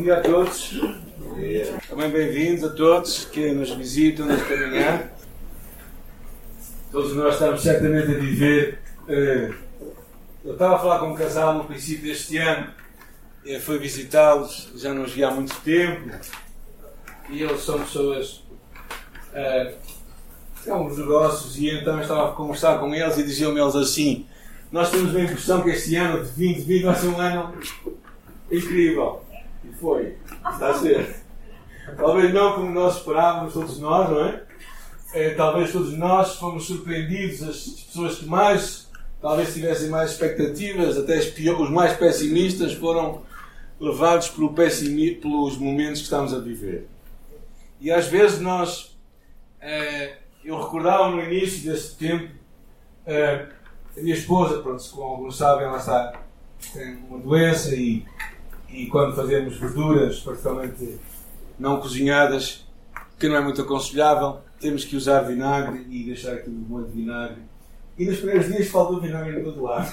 bom dia a todos. Também bem-vindos a todos que nos visitam nesta manhã. Todos nós estamos certamente a viver. Uh, eu estava a falar com um casal no princípio deste ano, eu fui visitá-los, já não os vi há muito tempo, e eles são pessoas. Uh, são negócios, e então estava a conversar com eles e diziam-me eles assim: Nós temos a impressão que este ano de 2020 vai ser um ano incrível. E foi. Está a ser. Talvez não como nós esperávamos, todos nós, não é? é talvez todos nós fomos surpreendidos, as pessoas que mais, talvez tivessem mais expectativas, até os mais pessimistas foram levados pelo pelos momentos que estamos a viver. E às vezes nós, é, eu recordava no início deste tempo, é, a minha esposa, pronto, como alguns sabem, ela está, tem uma doença e e quando fazemos verduras, particularmente não cozinhadas, que não é muito aconselhável, temos que usar vinagre e deixar aquilo de de vinagre. E nos primeiros dias faltou vinagre em todo lado.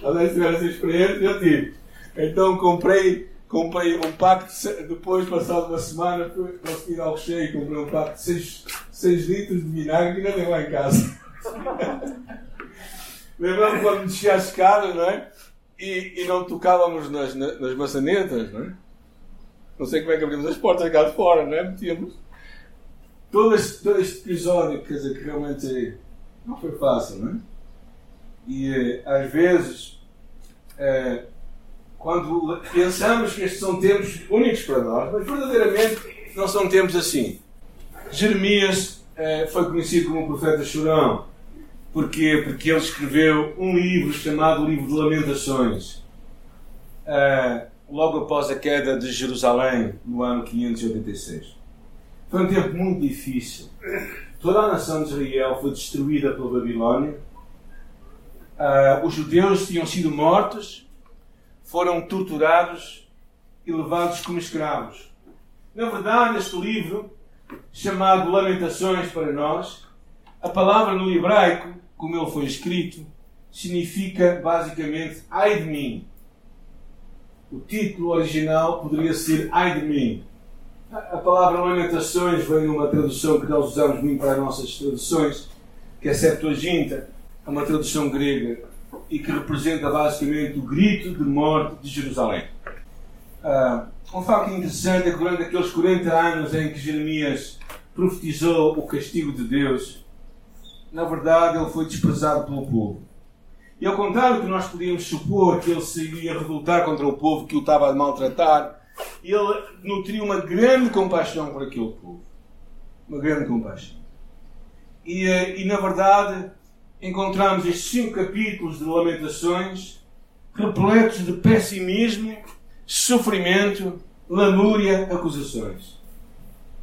Talvez tiveram essa experiência, eu tive. Então comprei, comprei um pack, de, depois, passado uma semana, consegui ir ao cheio e comprei um pack de 6, 6 litros de vinagre e ainda tenho lá em casa. Lembrando quando desci a escada, não é? E, e não tocávamos nas, nas maçanetas, não é? Não sei como é que abrimos as portas cá de fora, não é? Metíamos. Todo este, todo este episódio, quer dizer, que realmente não foi fácil, não é? E eh, às vezes, é, quando pensamos que estes são tempos únicos para nós, mas verdadeiramente não são tempos assim. Jeremias é, foi conhecido como o profeta chorão. Porquê? Porque ele escreveu um livro chamado Livro de Lamentações, uh, logo após a queda de Jerusalém, no ano 586. Foi um tempo muito difícil. Toda a nação de Israel foi destruída pela Babilónia. Uh, os judeus tinham sido mortos, foram torturados e levados como escravos. Na verdade, este livro, chamado Lamentações para nós, a palavra no hebraico como ele foi escrito, significa basicamente ai de mim. O título original poderia ser ai de mim. A palavra Lamentações vem numa tradução que nós usamos muito para as nossas traduções, que é Septuaginta, é uma tradução grega e que representa basicamente o grito de morte de Jerusalém. Uh, um facto interessante é que durante aqueles 40 anos em que Jeremias profetizou o castigo de Deus, na verdade, ele foi desprezado pelo povo. E ao contrário do que nós podíamos supor que ele se iria revoltar contra o povo que o estava a maltratar, ele nutriu uma grande compaixão por aquele povo. Uma grande compaixão. E, eh, e na verdade, encontramos estes cinco capítulos de Lamentações repletos de pessimismo, sofrimento, lamúria, acusações.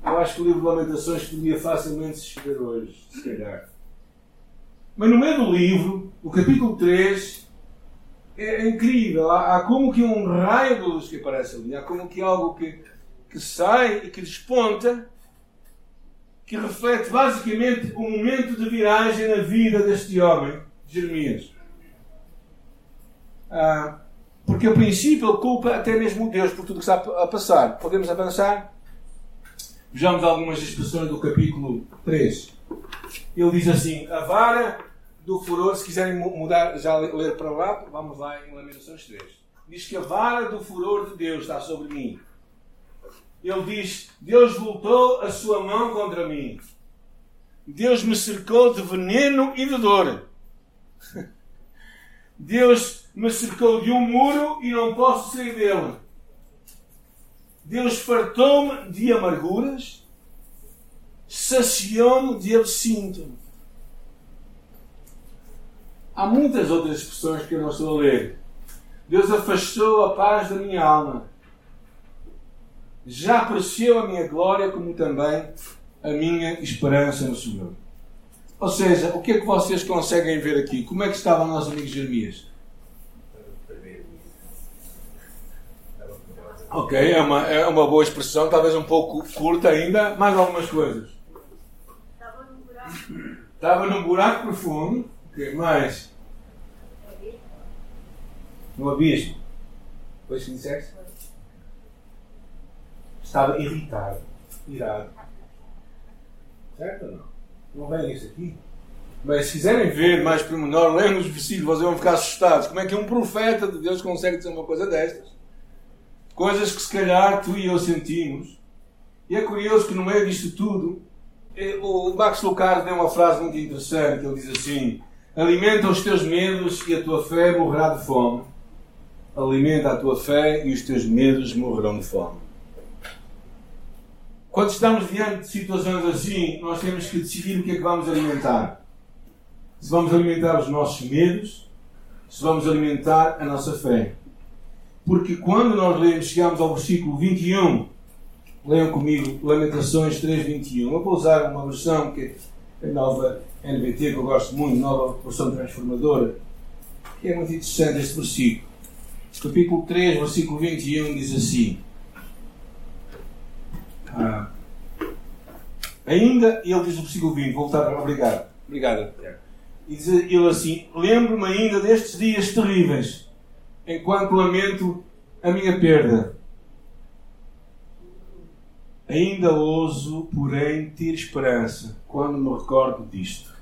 Eu acho que o livro de Lamentações podia facilmente se escrever hoje, se calhar. Mas no meio do livro, o capítulo 3 é incrível. Há, há como que um raio de luz que aparece ali. Há como que algo que, que sai e que desponta, que reflete basicamente o momento de viragem na vida deste homem, Jeremias. Ah, porque a princípio ele culpa até mesmo Deus por tudo que está a passar. Podemos avançar? Vejamos algumas expressões do capítulo 3. Ele diz assim: A vara do furor, se quiserem mudar, já ler para lá, vamos lá em Lamentações 3. Diz que a vara do furor de Deus está sobre mim. Ele diz: Deus voltou a sua mão contra mim. Deus me cercou de veneno e de dor. Deus me cercou de um muro e não posso sair dele. Deus fartou-me de amarguras, saciou-me de absinto Há muitas outras expressões que eu não estou a ler. Deus afastou a paz da minha alma. Já apareceu a minha glória, como também a minha esperança no Senhor. Ou seja, o que é que vocês conseguem ver aqui? Como é que estava o nosso amigo Jeremias? Ok, é uma, é uma boa expressão, talvez um pouco curta ainda. Mais algumas coisas. Estava num buraco. Estava num buraco profundo. Okay, mais? No abismo. Isso que disseste? estava irritado, irado. Certo ou não? Não vem isso aqui? Mas se quiserem ver mais pormenor, leiam os versículos, vocês vão ficar assustados. Como é que um profeta de Deus consegue dizer uma coisa destas? Coisas que se calhar tu e eu sentimos. E é curioso que no meio disto tudo, eh, o Max Lucado deu uma frase muito interessante. Ele diz assim: Alimenta os teus medos e a tua fé morrerá de fome. Alimenta a tua fé e os teus medos morrerão de fome. Quando estamos diante de situações assim, nós temos que decidir o que é que vamos alimentar. Se vamos alimentar os nossos medos, se vamos alimentar a nossa fé. Porque quando nós lemos, chegamos ao versículo 21, leiam comigo Lamentações 3.21. Eu vou usar uma versão que é nova NBT, que eu gosto muito, nova versão transformadora, que é muito interessante este versículo. Capítulo 3, versículo 21 diz assim. Ah, ainda, ele diz no versículo 20, voltar, obrigado, obrigado. E diz ele assim: Lembro-me ainda destes dias terríveis, enquanto lamento a minha perda. Ainda ouso, porém, ter esperança quando me recordo disto.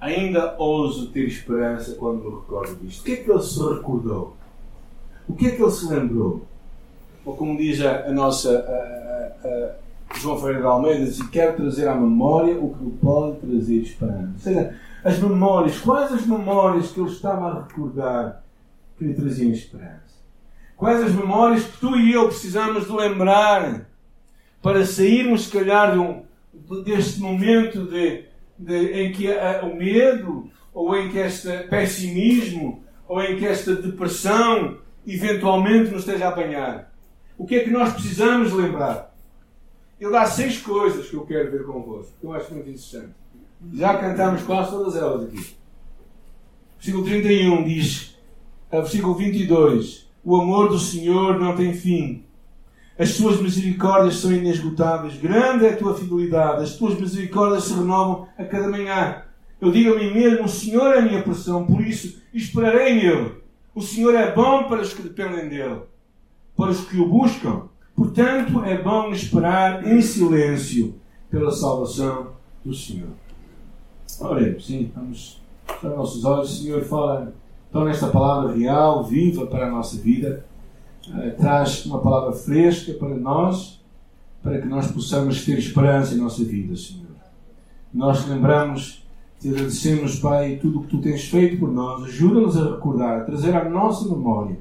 Ainda ouso ter esperança quando me recordo disto. O que é que ele se recordou? O que é que ele se lembrou? Ou como diz a, a nossa a, a, João Ferreira de Almeida, diz, quero trazer à memória o que pode trazer esperança. Ou seja, as memórias, quais as memórias que ele estava a recordar que lhe traziam esperança? Quais as memórias que tu e eu precisamos de lembrar para sairmos, se calhar, de um, deste momento de, de, em que a, o medo, ou em que este pessimismo, ou em que esta depressão eventualmente nos esteja a apanhar. O que é que nós precisamos lembrar? Ele dá seis coisas que eu quero ver convosco, que eu acho muito interessante. Já cantámos quase todas elas aqui. Versículo 31 diz, versículo 22, o amor do Senhor não tem fim. As tuas misericórdias são inesgotáveis. Grande é a tua fidelidade. As tuas misericórdias se renovam a cada manhã. Eu digo a mim mesmo: o Senhor é a minha porção, por isso esperarei nele. O Senhor é bom para os que dependem dele, para os que o buscam. Portanto, é bom esperar em silêncio pela salvação do Senhor. Oremos, sim, vamos fechar nossos olhos. Senhor, fala então nesta palavra real, viva para a nossa vida. Uh, traz uma palavra fresca para nós, para que nós possamos ter esperança em nossa vida, Senhor. Nós lembramos, te agradecemos, Pai, tudo o que tu tens feito por nós. Ajuda-nos a recordar, a trazer à nossa memória,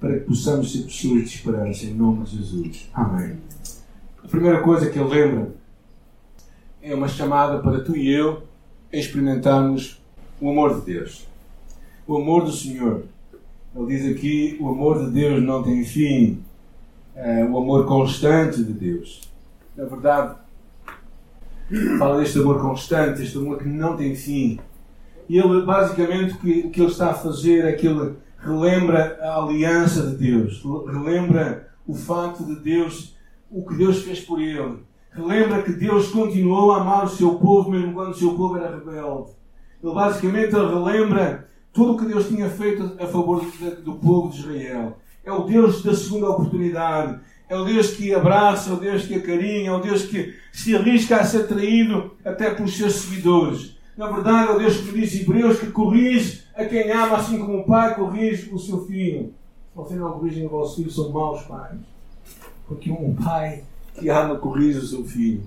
para que possamos ser pessoas de esperança, em nome de Jesus. Amém. A primeira coisa que ele lembra é uma chamada para tu e eu experimentarmos o amor de Deus. O amor do Senhor. Ele diz aqui: o amor de Deus não tem fim. É, o amor constante de Deus. Na verdade, fala deste amor constante, este amor que não tem fim. E ele, basicamente, o que, que ele está a fazer é que ele relembra a aliança de Deus, relembra o facto de Deus, o que Deus fez por ele, relembra que Deus continuou a amar o seu povo mesmo quando o seu povo era rebelde. Ele basicamente relembra tudo o que Deus tinha feito a favor do povo de Israel. É o Deus da segunda oportunidade. É o Deus que abraça, é o Deus que acarinha, é o Deus que se arrisca a ser traído até pelos seus seguidores. Na verdade, é o Deus que diz Hebreus que corrige a quem ama, assim como o pai corrige o seu filho. Se você não corrigem o vosso filho, são maus pais. Porque um pai que ama corrige o seu filho.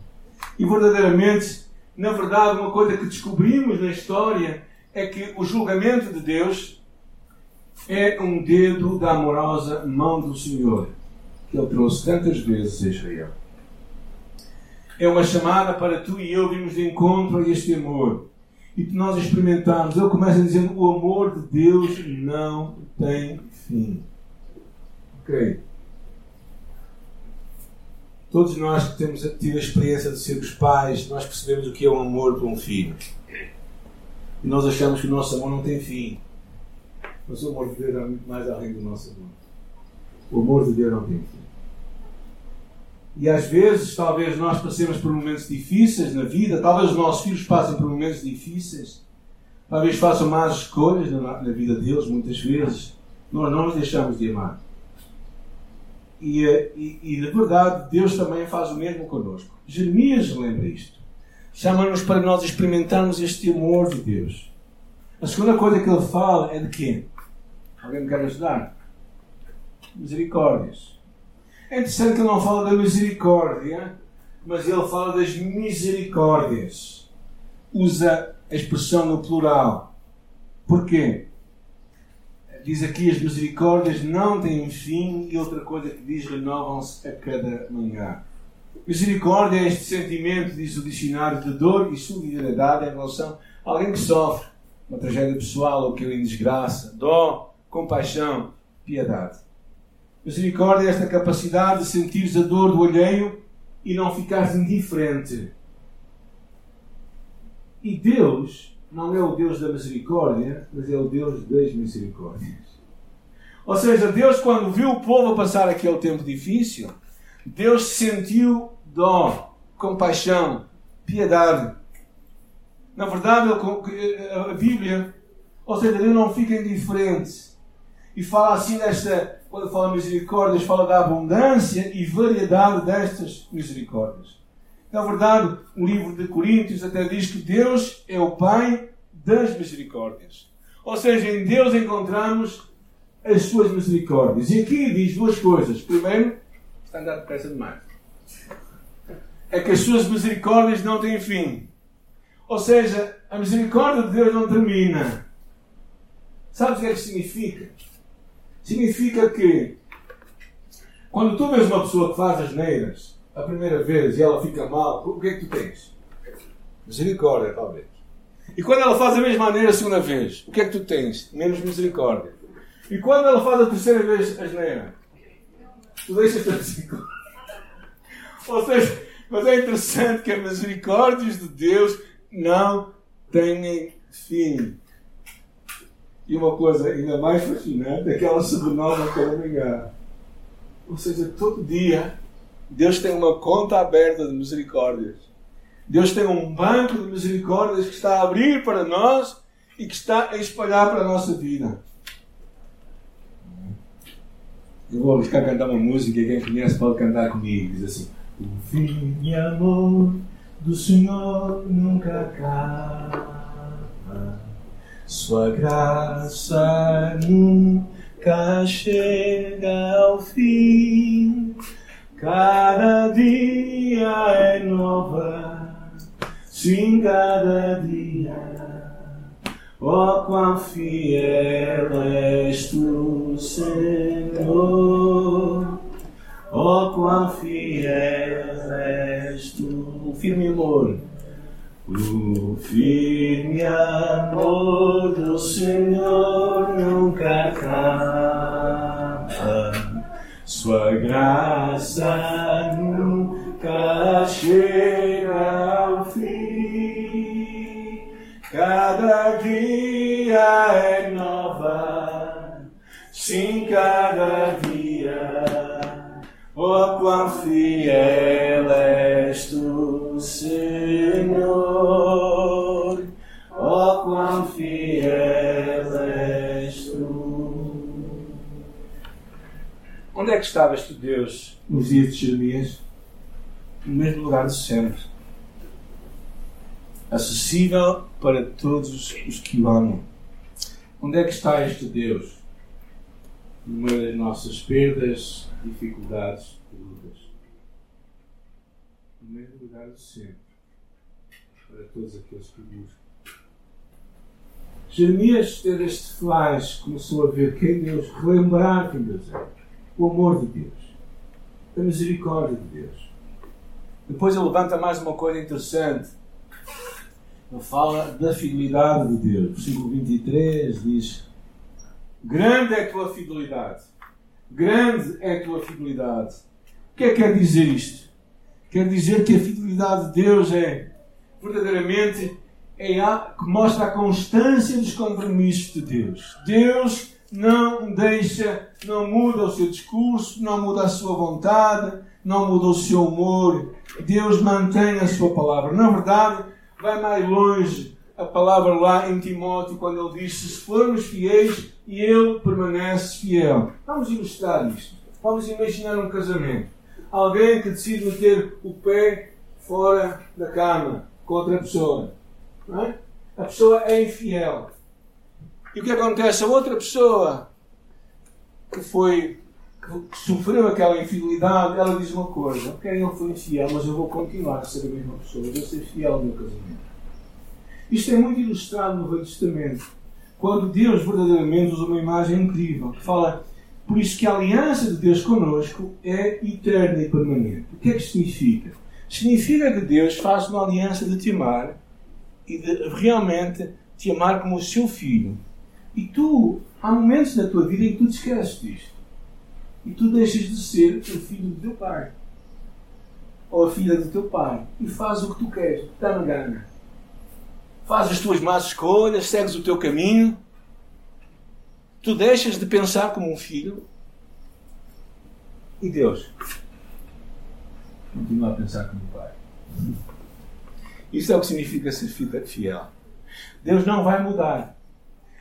E verdadeiramente, na verdade, uma coisa que descobrimos na história é que o julgamento de Deus é um dedo da amorosa mão do Senhor, que Ele trouxe tantas vezes a Israel. É uma chamada para tu e eu virmos de encontro a este amor. E que nós experimentarmos. Ele começa dizendo: o amor de Deus não tem fim. Ok? Todos nós que temos tido a experiência de sermos pais, nós percebemos o que é o amor por um filho. E nós achamos que o nosso amor não tem fim. Mas o amor de Deus é muito mais além do nosso amor. O amor de Deus não tem fim. E às vezes, talvez nós passemos por momentos difíceis na vida, talvez os nossos filhos passem por momentos difíceis, talvez façam más escolhas na, na vida deles, muitas vezes. Nós não os deixamos de amar. E, e, e na verdade, Deus também faz o mesmo connosco. Jeremias lembra isto. Chama-nos para nós experimentarmos este amor de Deus. A segunda coisa que ele fala é de quê? Alguém me quer ajudar? Misericórdias. É interessante que ele não fala da misericórdia, mas ele fala das misericórdias. Usa a expressão no plural. Porquê? Diz aqui as misericórdias não têm fim e outra coisa que diz renovam-se a cada manhã. Misericórdia é este sentimento, diz o dicionário, de dor e solidariedade em relação a alguém que sofre uma tragédia pessoal ou que em desgraça, dó, compaixão, piedade. Misericórdia é esta capacidade de sentires a dor do alheio e não ficares indiferente. E Deus não é o Deus da misericórdia, mas é o Deus das misericórdias. Ou seja, Deus, quando viu o povo passar aquele tempo difícil, Deus sentiu dó, compaixão, piedade. Na verdade, a Bíblia, ou seja, Deus não fica indiferente. E fala assim desta, quando fala misericórdias, fala da abundância e variedade destas misericórdias. Na verdade, o livro de Coríntios até diz que Deus é o Pai das misericórdias. Ou seja, em Deus encontramos as suas misericórdias. E aqui diz duas coisas. Primeiro, andar depressa demais. É que as suas misericórdias não têm fim. Ou seja, a misericórdia de Deus não termina. Sabes o que é que significa? Significa que quando tu vês uma pessoa que faz as neiras, a primeira vez e ela fica mal, o que é que tu tens? Misericórdia, talvez. E quando ela faz a mesma maneira a segunda vez, o que é que tu tens? Menos misericórdia. E quando ela faz a terceira vez a geneira, tu deixas a misericórdia. Ou seja, mas é interessante que as misericórdias de Deus não têm fim. E uma coisa ainda mais fascinante é que ela se renova cada manhã. Ou seja, todo dia Deus tem uma conta aberta de misericórdias. Deus tem um banco de misericórdias que está a abrir para nós e que está a espalhar para a nossa vida. Eu vou buscar cantar uma música e quem conhece pode cantar comigo. Diz assim: O fim e amor do Senhor nunca acaba. Sua graça nunca chega ao fim. Cada dia é nova, sim, cada dia. Oh, quão fiel és tu, Senhor. Oh, quão fiel és tu. Firme amor. O firme amor do Senhor nunca acaba. Sua graça nunca chega ao fim. Cada dia é nova, sim, cada dia. Oh, quão fiel és tu, Senhor. Oh, quão fiel és tu. Onde é que estavas tu, Deus, nos dias de Jeremias? No mesmo lugar de sempre. Acessível para todos os que o amam. Onde é que está este Deus? Meio das nossas perdas, dificuldades e lutas. No mesmo lugar de sempre. Para todos aqueles que buscam. Jeremias teve este flash, começou a ver quem Deus, relembrar quem Deus é o amor de Deus, a misericórdia de Deus. Depois ele levanta mais uma coisa interessante. Fala da fidelidade de Deus. Versículo 23 diz: Grande é a tua fidelidade. Grande é a tua fidelidade. O que é que quer dizer isto? Quer dizer que a fidelidade de Deus é verdadeiramente é a, que mostra a constância dos compromissos de Deus. Deus não deixa, não muda o seu discurso, não muda a sua vontade, não muda o seu humor. Deus mantém a sua palavra. Na verdade, vai mais longe a palavra lá em Timóteo, quando ele diz: Se formos fiéis, e ele permanece fiel. Vamos ilustrar isto. Vamos imaginar um casamento. Alguém que decide meter o pé fora da cama com outra pessoa. É? A pessoa é infiel. E o que acontece? A outra pessoa que foi que sofreu aquela infidelidade, ela diz uma coisa: Ok, ele foi infiel, mas eu vou continuar a ser a mesma pessoa, eu vou ser fiel ao meu casamento. Isto é muito ilustrado no Velho Testamento, quando Deus verdadeiramente usa uma imagem incrível que fala. Por isso que a aliança de Deus conosco é eterna e permanente. O que é que significa? Significa que Deus faz uma aliança de te amar e de realmente te amar como o seu filho. E tu, há momentos na tua vida em que tu te esqueces disto. E tu deixas de ser o filho do teu pai. Ou a filha do teu pai. E fazes o que tu queres. Está na gana. Faz as tuas más escolhas, segues o teu caminho. Tu deixas de pensar como um filho. E Deus continua a pensar como pai. Isso é o que significa ser fiel. Deus não vai mudar.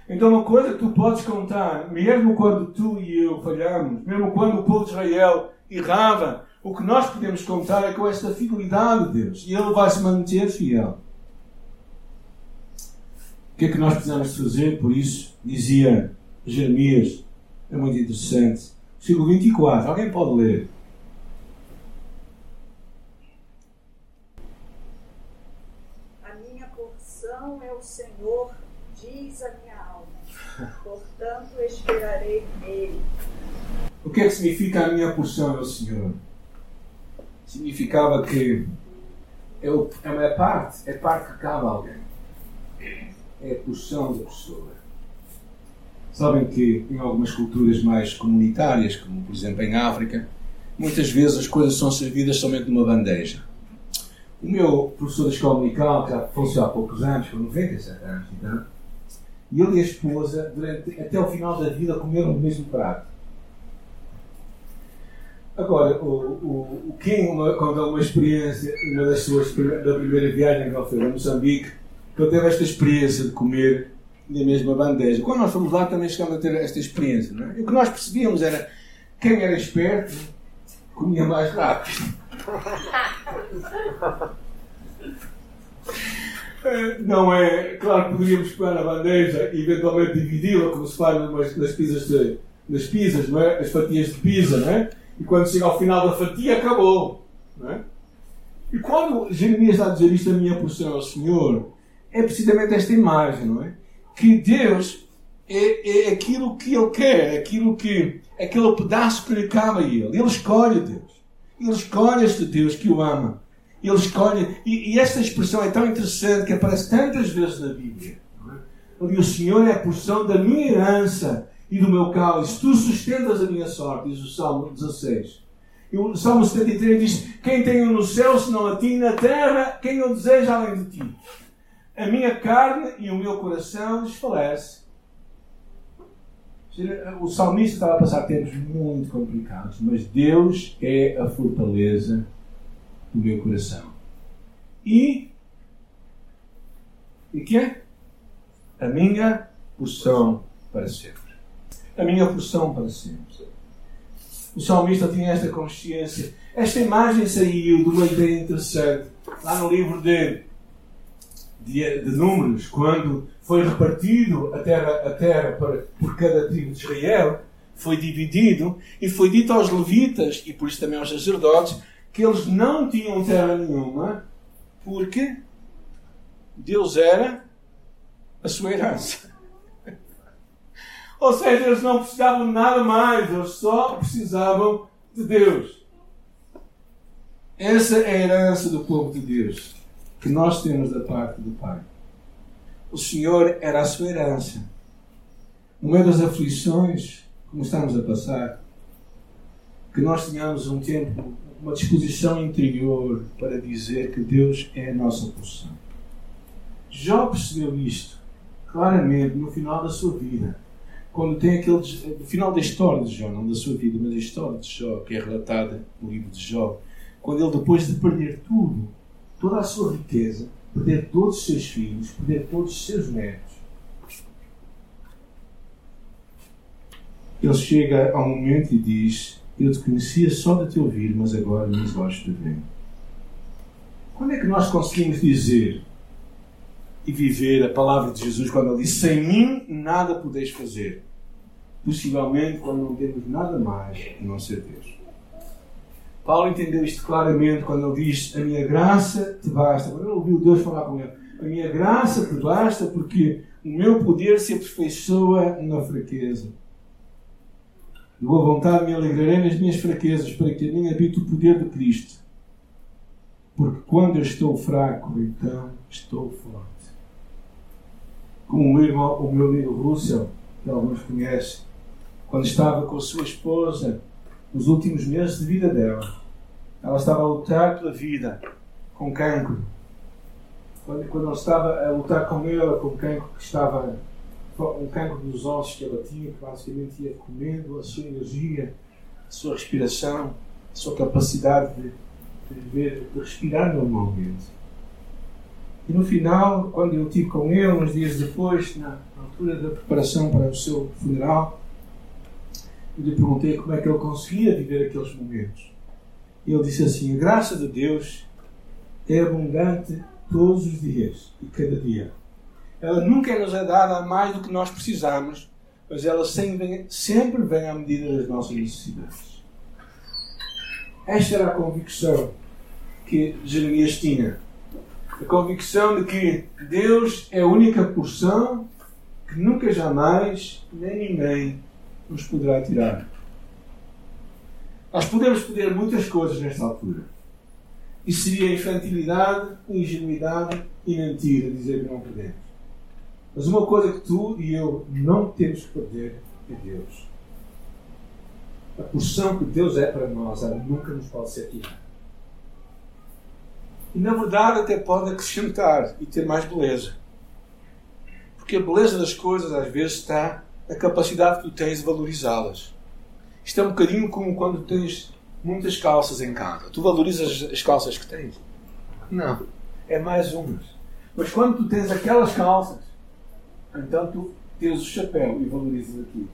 Então, uma coisa que tu podes contar, mesmo quando tu e eu falhamos, mesmo quando o povo de Israel errava, o que nós podemos contar é com esta fidelidade de Deus. E Ele vai se manter fiel. O que é que nós precisamos fazer? Por isso, dizia Jeremias, é muito interessante. Versículo 24, alguém pode ler? A minha porção é o Senhor, diz a. Portanto, esperarei nele. O que é que significa a minha porção o Senhor? Significava que é, o, é uma parte, é parte que cabe a alguém é a porção da pessoa. Sabem que em algumas culturas mais comunitárias, como por exemplo em África, muitas vezes as coisas são servidas somente numa bandeja. O meu professor da escola dominical, que já faleceu há poucos anos, com 97 anos, então, e ele e a esposa, durante, até o final da vida, comeram o mesmo prato. Agora, o, o, o Kim uma, contou uma experiência, uma das suas da primeira viagem que ele fez a Moçambique, que ele teve esta experiência de comer na mesma bandeja. Quando nós fomos lá também chegamos a ter esta experiência. Não é? E o que nós percebíamos era quem era esperto comia mais rápido. Eh, não é. Claro que poderíamos pegar a bandeja e eventualmente dividi-la, como se faz nas, nas pizzas, de, nas pizzas, não é? As fatias de pizza, não é? E quando chega ao final da fatia, acabou. Não é? E quando Jeremias está a dizer isto, a minha porção ao Senhor, é precisamente esta imagem, não é? Que Deus é, é aquilo que Ele quer, aquilo que, aquele pedaço que lhe cabe a Ele. Ele escolhe Deus. Ele escolhe este Deus que o ama. Ele escolhe. E, e esta expressão é tão interessante que aparece tantas vezes na Bíblia. É? Ali o Senhor é a porção da minha herança e do meu cálice. Tu sustentas a minha sorte, diz o Salmo 16. E o Salmo 73 diz: Quem tem no céu senão a ti, na terra, quem o deseja além de ti a minha carne e o meu coração desfalece. O salmista estava a passar tempos muito complicados, mas Deus é a fortaleza do meu coração. E e que? A minha porção para sempre. A minha porção para sempre. O salmista tinha esta consciência. Esta imagem saiu de uma ideia interessante lá no livro de de, de números, quando foi repartido a terra, a terra para, por cada tribo de Israel, foi dividido e foi dito aos levitas e por isso também aos sacerdotes que eles não tinham terra nenhuma porque Deus era a sua herança. Ou seja, eles não precisavam de nada mais, eles só precisavam de Deus. Essa é a herança do povo de Deus que nós temos da parte do Pai. O Senhor era a sua herança. No meio das aflições, como estamos a passar, que nós tenhamos um tempo, uma disposição interior para dizer que Deus é a nossa porção. Jó percebeu isto claramente no final da sua vida. Quando tem aquele. No final da história de Jó, não da sua vida, mas da história de Jó, que é relatada no livro de Jó. Quando ele, depois de perder tudo, toda a sua riqueza, perder todos os seus filhos, perder todos os seus netos. Ele chega a um momento e diz: Eu te conhecia só de te ouvir, mas agora meus olhos te veem. Quando é que nós conseguimos dizer e viver a palavra de Jesus quando ele diz: Sem mim nada podeis fazer? Possivelmente quando não temos nada mais que não ser Deus. Paulo entendeu isto claramente quando ele diz: A minha graça te basta. Quando ele ouviu Deus falar com ele: A minha graça te basta porque o meu poder se aperfeiçoa na fraqueza. De boa vontade me alegrarei nas minhas fraquezas, para que a mim habite o poder de Cristo. Porque quando eu estou fraco, então estou forte. Como o meu, irmão, o meu amigo Russell, que alguns conhecem, quando estava com a sua esposa, nos últimos meses de vida dela, ela estava a lutar pela vida, com cancro. Quando, quando ela estava a lutar com ela, com cancro que estava um cancro dos ossos que ela tinha, que basicamente ia comendo a sua energia, a sua respiração, a sua capacidade de, de de respirar normalmente. E no final, quando eu estive com ele, uns dias depois, na altura da preparação para o seu funeral, eu lhe perguntei como é que ele conseguia viver aqueles momentos. E ele disse assim: A graça de Deus é abundante todos os dias e cada dia. Ela nunca nos é dada mais do que nós precisamos, mas ela sempre vem à medida das nossas necessidades. Esta era a convicção que Jeremias tinha. A convicção de que Deus é a única porção que nunca jamais nem ninguém nos poderá tirar. Nós podemos pedir muitas coisas nesta altura. E seria infantilidade, ingenuidade e mentira dizer que não podemos. Mas uma coisa que tu e eu não temos que perder é Deus. A porção que Deus é para nós, ela nunca nos pode ser tirada. E na verdade até pode acrescentar e ter mais beleza. Porque a beleza das coisas às vezes está na capacidade que tu tens de valorizá-las. Isto é um bocadinho como quando tens muitas calças em casa. Tu valorizas as calças que tens? Não. É mais umas. Mas quando tu tens aquelas calças tu tens o chapéu e valorizas aquilo.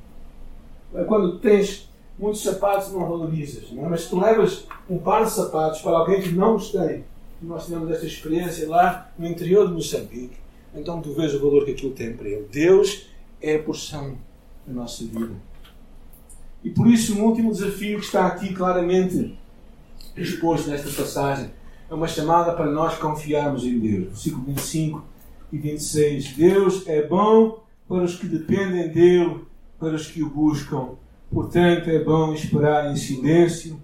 Quando tens muitos sapatos não valorizas, não é? mas tu levas um par de sapatos para alguém que não os tem. Nós tivemos esta experiência lá no interior de Moçambique. Então tu vês o valor que aquilo tem para ele. Deus é a porção da nossa vida. E por isso, um último desafio que está aqui claramente exposto nesta passagem é uma chamada para nós confiarmos em Deus. Versículo 25 e 26. Deus é bom para os que dependem dele, para os que o buscam. Portanto, é bom esperar em silêncio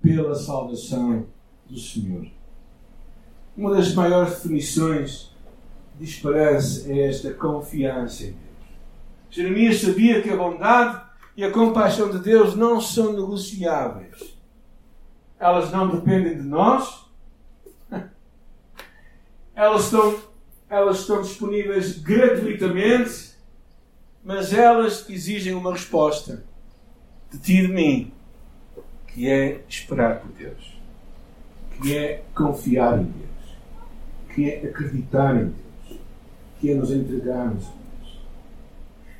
pela salvação do Senhor. Uma das maiores definições de esperança é esta confiança em Deus. Jeremias sabia que a bondade e a compaixão de Deus não são negociáveis. Elas não dependem de nós. Elas estão elas estão disponíveis gratuitamente, mas elas exigem uma resposta de ti e de mim, que é esperar por Deus, que é confiar em Deus, que é acreditar em Deus, que é nos entregarmos a Deus.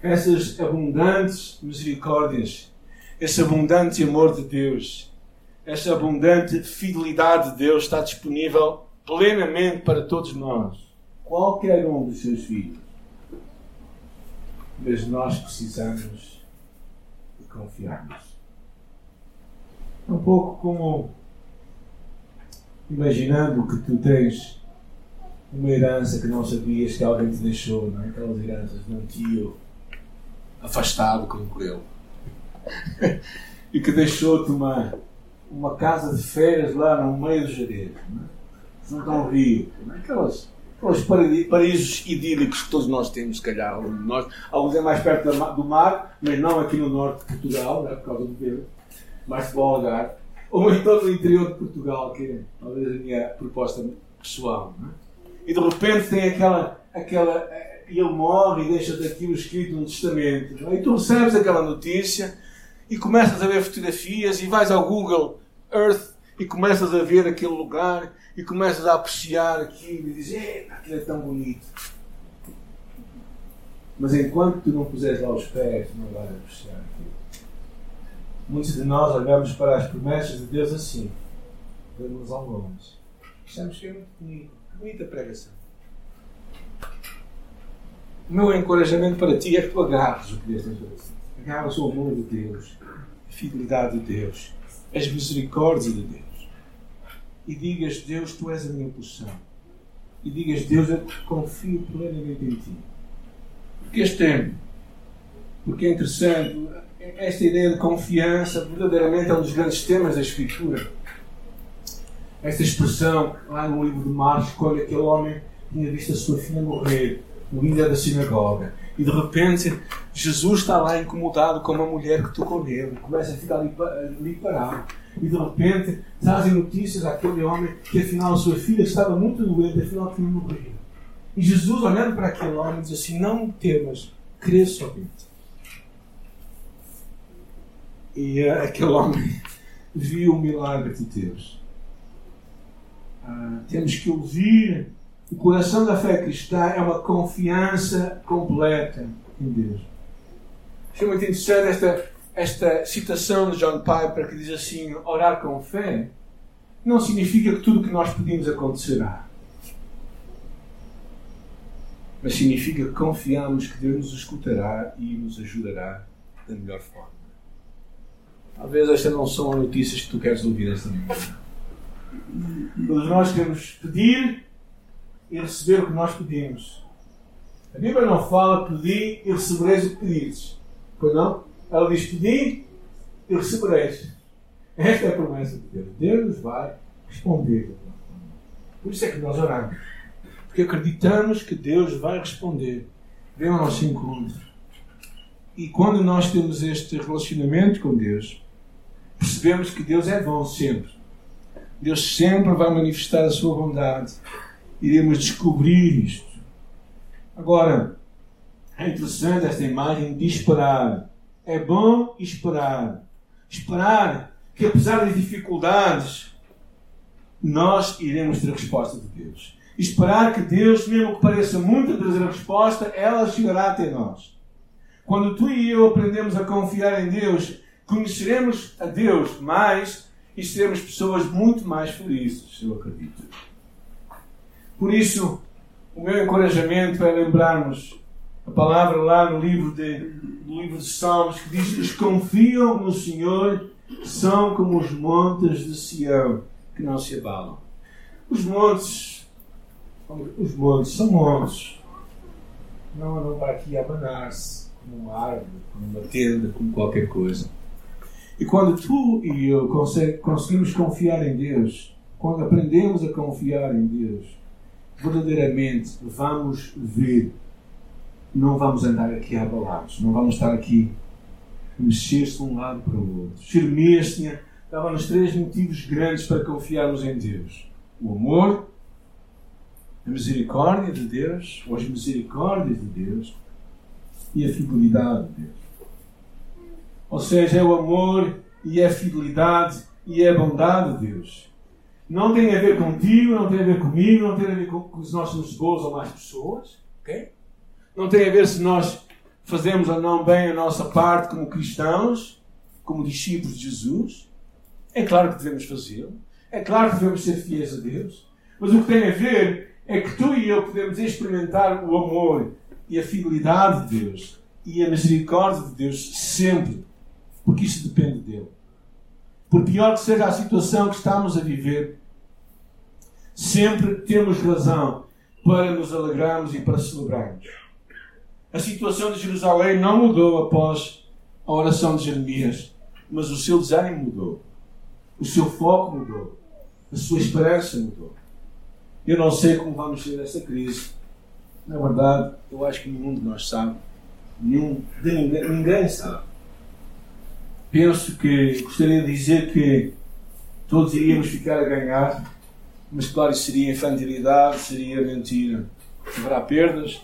Essas abundantes misericórdias, esse abundante amor de Deus, essa abundante fidelidade de Deus está disponível plenamente para todos nós qualquer um dos seus filhos. Mas nós precisamos de confiarmos. Um pouco como imaginando que tu tens uma herança que não sabias que alguém te deixou, não é? Aquelas heranças de um tio afastado como eu. e que deixou-te uma, uma casa de férias lá no meio do Jerez, não é? Junto a um rio. Não é? Aquelas os paraísos idílicos que todos nós temos, se calhar. Nós, alguns é mais perto do mar, mas não aqui no norte de Portugal, né, por causa do vento, mais para o Algarve. Ou então no interior de Portugal, que é talvez a minha proposta pessoal. Né? E de repente tem aquela. aquela e ele morre e deixa-te aquilo escrito no testamento. É? E tu recebes aquela notícia e começas a ver fotografias e vais ao Google Earth e começas a ver aquele lugar e começas a apreciar aquilo e dizes, aquilo é tão bonito. Mas enquanto tu não puseres lá os pés, não vais apreciar aquilo. Muitos de nós olhamos para as promessas de Deus assim, vemos ao longe. Achamos que é muito bonito, bonita pregação. O meu encorajamento para ti é que tu agarres o que Deus tem para ti. Agarres o amor de Deus, a fidelidade de Deus, as misericórdias de Deus. E digas, Deus, tu és a minha posição. E digas, Deus, eu confio plenamente em ti. Porque este tempo, porque é interessante, esta ideia de confiança verdadeiramente é um dos grandes temas da Escritura. Esta expressão, lá no livro de Marcos, quando aquele homem tinha visto a sua filha morrer, no líder da sinagoga, e de repente Jesus está lá incomodado com uma mulher que tocou nele, começa a ficar ali, ali parado. E de repente trazem notícias àquele homem que afinal a sua filha estava muito doente, afinal tinha morrido. E Jesus, olhando para aquele homem, diz assim: Não temas, crê somente. E uh, aquele homem viu o milagre de Deus. Uh, temos que ouvir. O coração da fé cristã é uma confiança completa em Deus. Achei muito interessante esta, esta citação de John Piper que diz assim: orar com fé não significa que tudo o que nós pedimos acontecerá. Mas significa que confiamos que Deus nos escutará e nos ajudará da melhor forma. Talvez estas não são as notícias que tu queres ouvir esta manhã. Todos nós queremos pedir e receber o que nós pedimos. A Bíblia não fala pedir e recebereis o que pedires. Pois não? Ela diz pedir e recebereis. Esta é a promessa de Deus. Deus vai responder. Por isso é que nós oramos. Porque acreditamos que Deus vai responder. Vem ao nosso encontro. E quando nós temos este relacionamento com Deus, percebemos que Deus é bom sempre. Deus sempre vai manifestar a sua bondade. Iremos descobrir isto. Agora, é interessante esta imagem de esperar. É bom esperar. Esperar que, apesar das dificuldades, nós iremos ter a resposta de Deus. Esperar que Deus, mesmo que pareça muito trazer a resposta, ela chegará até nós. Quando tu e eu aprendemos a confiar em Deus, conheceremos a Deus mais e seremos pessoas muito mais felizes, eu acredito. Por isso, o meu encorajamento é lembrarmos a palavra lá no livro de, no livro de Salmos que diz: Os confiam no Senhor são como os montes de Sião que não se abalam. Os montes, os montes são montes. Não andam para aqui abanar-se como uma árvore, como uma tenda, como qualquer coisa. E quando tu e eu conseguimos confiar em Deus, quando aprendemos a confiar em Deus, verdadeiramente vamos ver, não vamos andar aqui abalados, não vamos estar aqui mexer-se de um lado para o outro. Tinha, dava-nos três motivos grandes para confiarmos em Deus: o amor, a misericórdia de Deus, ou as misericórdias de Deus, e a fidelidade de Deus. Ou seja, é o amor e é a fidelidade e é a bondade de Deus. Não tem a ver contigo, não tem a ver comigo, não tem a ver com, com se nós somos boas ou mais pessoas. Okay? Não tem a ver se nós fazemos ou não bem a nossa parte como cristãos, como discípulos de Jesus. É claro que devemos fazê-lo. É claro que devemos ser fiéis a Deus. Mas o que tem a ver é que tu e eu podemos experimentar o amor e a fidelidade de Deus e a misericórdia de Deus sempre. Porque isso depende dele. Por pior que seja a situação que estamos a viver, sempre temos razão para nos alegrarmos e para celebrarmos. A situação de Jerusalém não mudou após a oração de Jeremias, mas o seu desânimo mudou. O seu foco mudou. A sua esperança mudou. Eu não sei como vamos sair desta crise. Na verdade, eu acho que nenhum de nós sabe. Nenhum, ninguém, ninguém sabe. Penso que gostaria de dizer que todos iríamos ficar a ganhar, mas claro, isso seria infantilidade, seria mentira. Haverá perdas,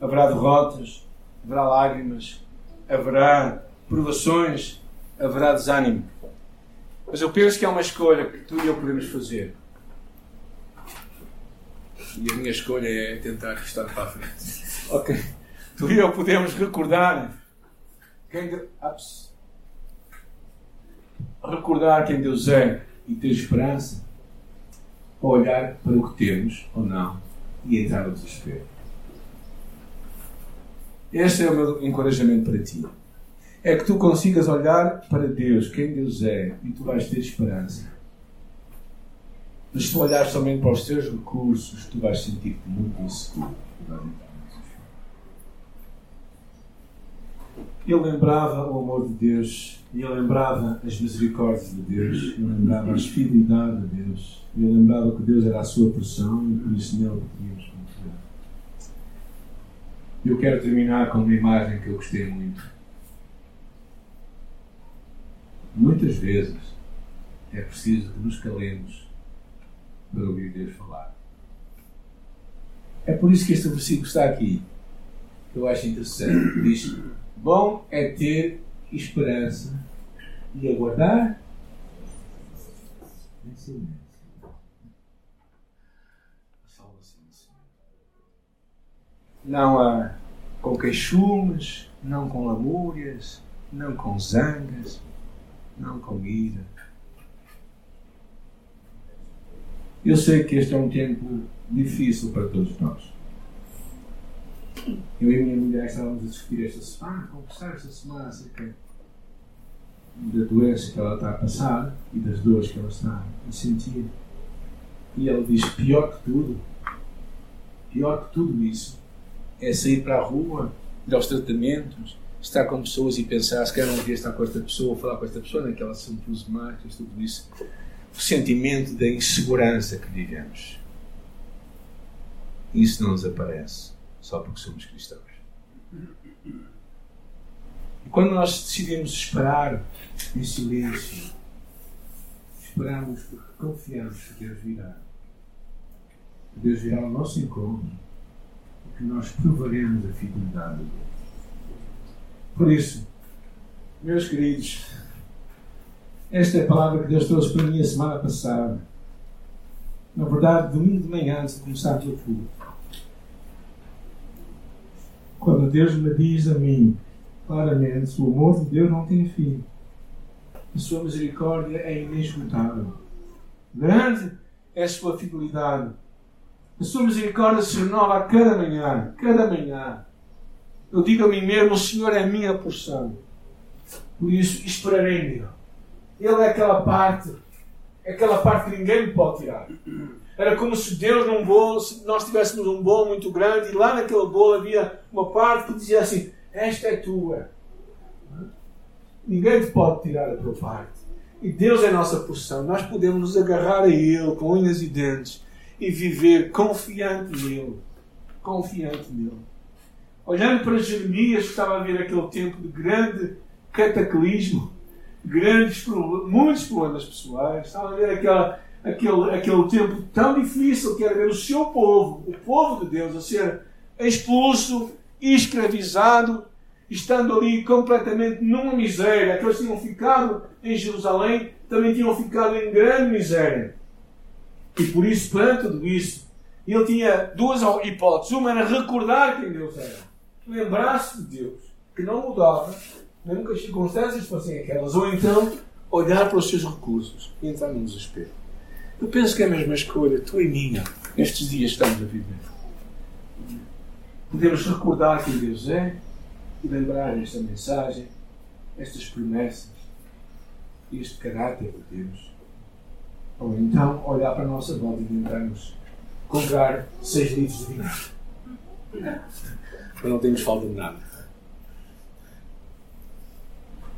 haverá derrotas, haverá lágrimas, haverá provações, haverá desânimo. Mas eu penso que é uma escolha que tu e eu podemos fazer. E a minha escolha é tentar estar para a frente. Ok. Tu e eu podemos recordar quem. Ups. recordar quem Deus é e ter esperança, olhar para o que temos ou não e entrar no desespero. Este é o meu encorajamento para ti. É que tu consigas olhar para Deus, quem Deus é, e tu vais ter esperança. Mas se tu olhares somente para os teus recursos, tu vais sentir-te muito inseguro. Ele lembrava o amor de Deus, ele lembrava as misericórdias de Deus, ele lembrava a fidelidade de Deus, ele lembrava que Deus era a sua porção e por isso nele podíamos. Eu quero terminar com uma imagem que eu gostei muito. Muitas vezes é preciso que nos calemos para ouvir Deus falar. É por isso que este versículo está aqui. Eu acho interessante. Diz: Bom é ter esperança e aguardar em silêncio. Não há com queixumes, não com lamúrias, não com zangas, não com ira. Eu sei que este é um tempo difícil para todos nós. Eu e a minha mulher estávamos a discutir esta semana, a conversar esta semana acerca da doença que ela está a passar e das dores que ela está a sentir. E ela diz: pior que tudo, pior que tudo isso, é sair para a rua, ir aos tratamentos, estar com pessoas e pensar se quer não devia estar com esta pessoa, falar com esta pessoa, naquela são de máscaras, tudo isso. O sentimento da insegurança que vivemos. Isso não desaparece só porque somos cristãos. E quando nós decidimos esperar em silêncio, esperamos porque confiamos que Deus virá. Que Deus virá ao nosso encontro que nós provaremos a fidelidade de Deus. Por isso, meus queridos, esta é a palavra que Deus trouxe para mim a semana passada. Na verdade, domingo de manhã, antes de começar o culto. Quando Deus me diz a mim, claramente, o amor de Deus não tem fim. A sua misericórdia é inesgotável. Grande é a sua fidelidade. A sua misericórdia se renova a cada manhã, cada manhã. Eu digo a mim mesmo: o Senhor é a minha porção. Por isso, esperarei nele. Ele é aquela parte, é aquela parte que ninguém me pode tirar. Era como se Deus num bolo, se nós tivéssemos um bolo muito grande e lá naquele bolo havia uma parte que dizia assim: Esta é tua. Ninguém te pode tirar a tua parte. E Deus é a nossa porção. Nós podemos nos agarrar a Ele com unhas e dentes e viver confiante nele. Confiante nele. Olhando para Jeremias, que estava a ver aquele tempo de grande cataclismo, grandes muitos problemas pessoais, estava a ver aquela aquele, aquele tempo tão difícil que era ver o seu povo, o povo de Deus, a ser expulso escravizado, estando ali completamente numa miséria. Aqueles que tinham ficado em Jerusalém também tinham ficado em grande miséria. E por isso, perante tudo isso, ele tinha duas hipóteses. Uma era recordar quem Deus era, lembrar-se de Deus, que não mudava, mesmo que as circunstâncias fossem aquelas, ou então olhar para os seus recursos e entrar no desespero. Eu penso que é a mesma escolha, tu e minha, estes dias estamos a viver. Podemos recordar quem Deus é e lembrar esta mensagem, estas promessas, este caráter de Deus. Ou então olhar para a nossa volta e tentarmos comprar seis litros de vinho. Para não termos falta de nada.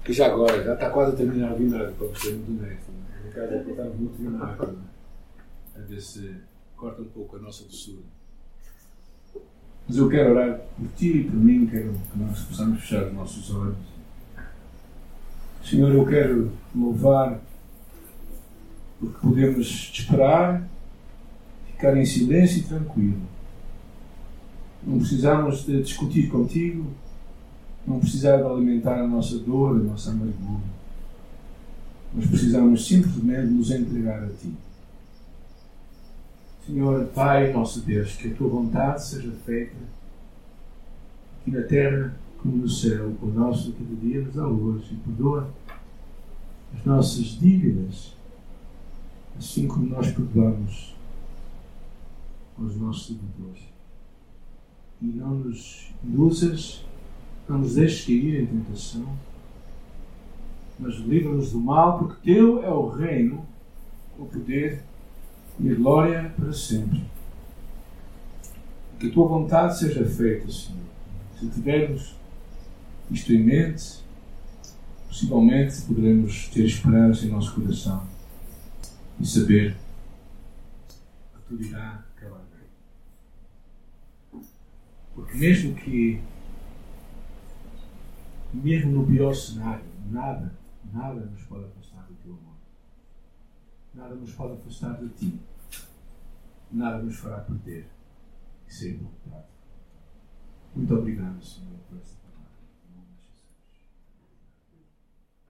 E já agora, já está quase a terminar o vinho, para ser muito honesto. No caso, é que estamos muito vinho a ver se corta um pouco a nossa doçura. Mas eu quero orar por ti e por mim, quero que nós possamos fechar os nossos olhos. Senhor, eu quero louvar porque podemos esperar, ficar em silêncio e tranquilo. Não precisamos de discutir contigo, não precisamos alimentar a nossa dor, a nossa amargura, mas precisamos simplesmente nos entregar a Ti. Senhor Pai, nosso Deus, que a tua vontade seja feita aqui na terra como no céu. O nosso que dia nos dá hoje e perdoa as nossas dívidas, assim como nós perdoamos aos nossos devedores. E não nos induzas, não nos deixes cair em tentação, mas livra-nos do mal, porque Teu é o reino, o poder e a glória para sempre. Que a Tua vontade seja feita, Senhor. Se tivermos isto em mente, possivelmente poderemos ter esperança em nosso coração e saber que tudo irá acabar bem. Porque mesmo que, mesmo no pior cenário, nada, nada nos pode afastar do teu amor. Nada nos pode afastar de ti. Nada nos fará perder e ser voltado. Muito obrigado, Senhor, por esta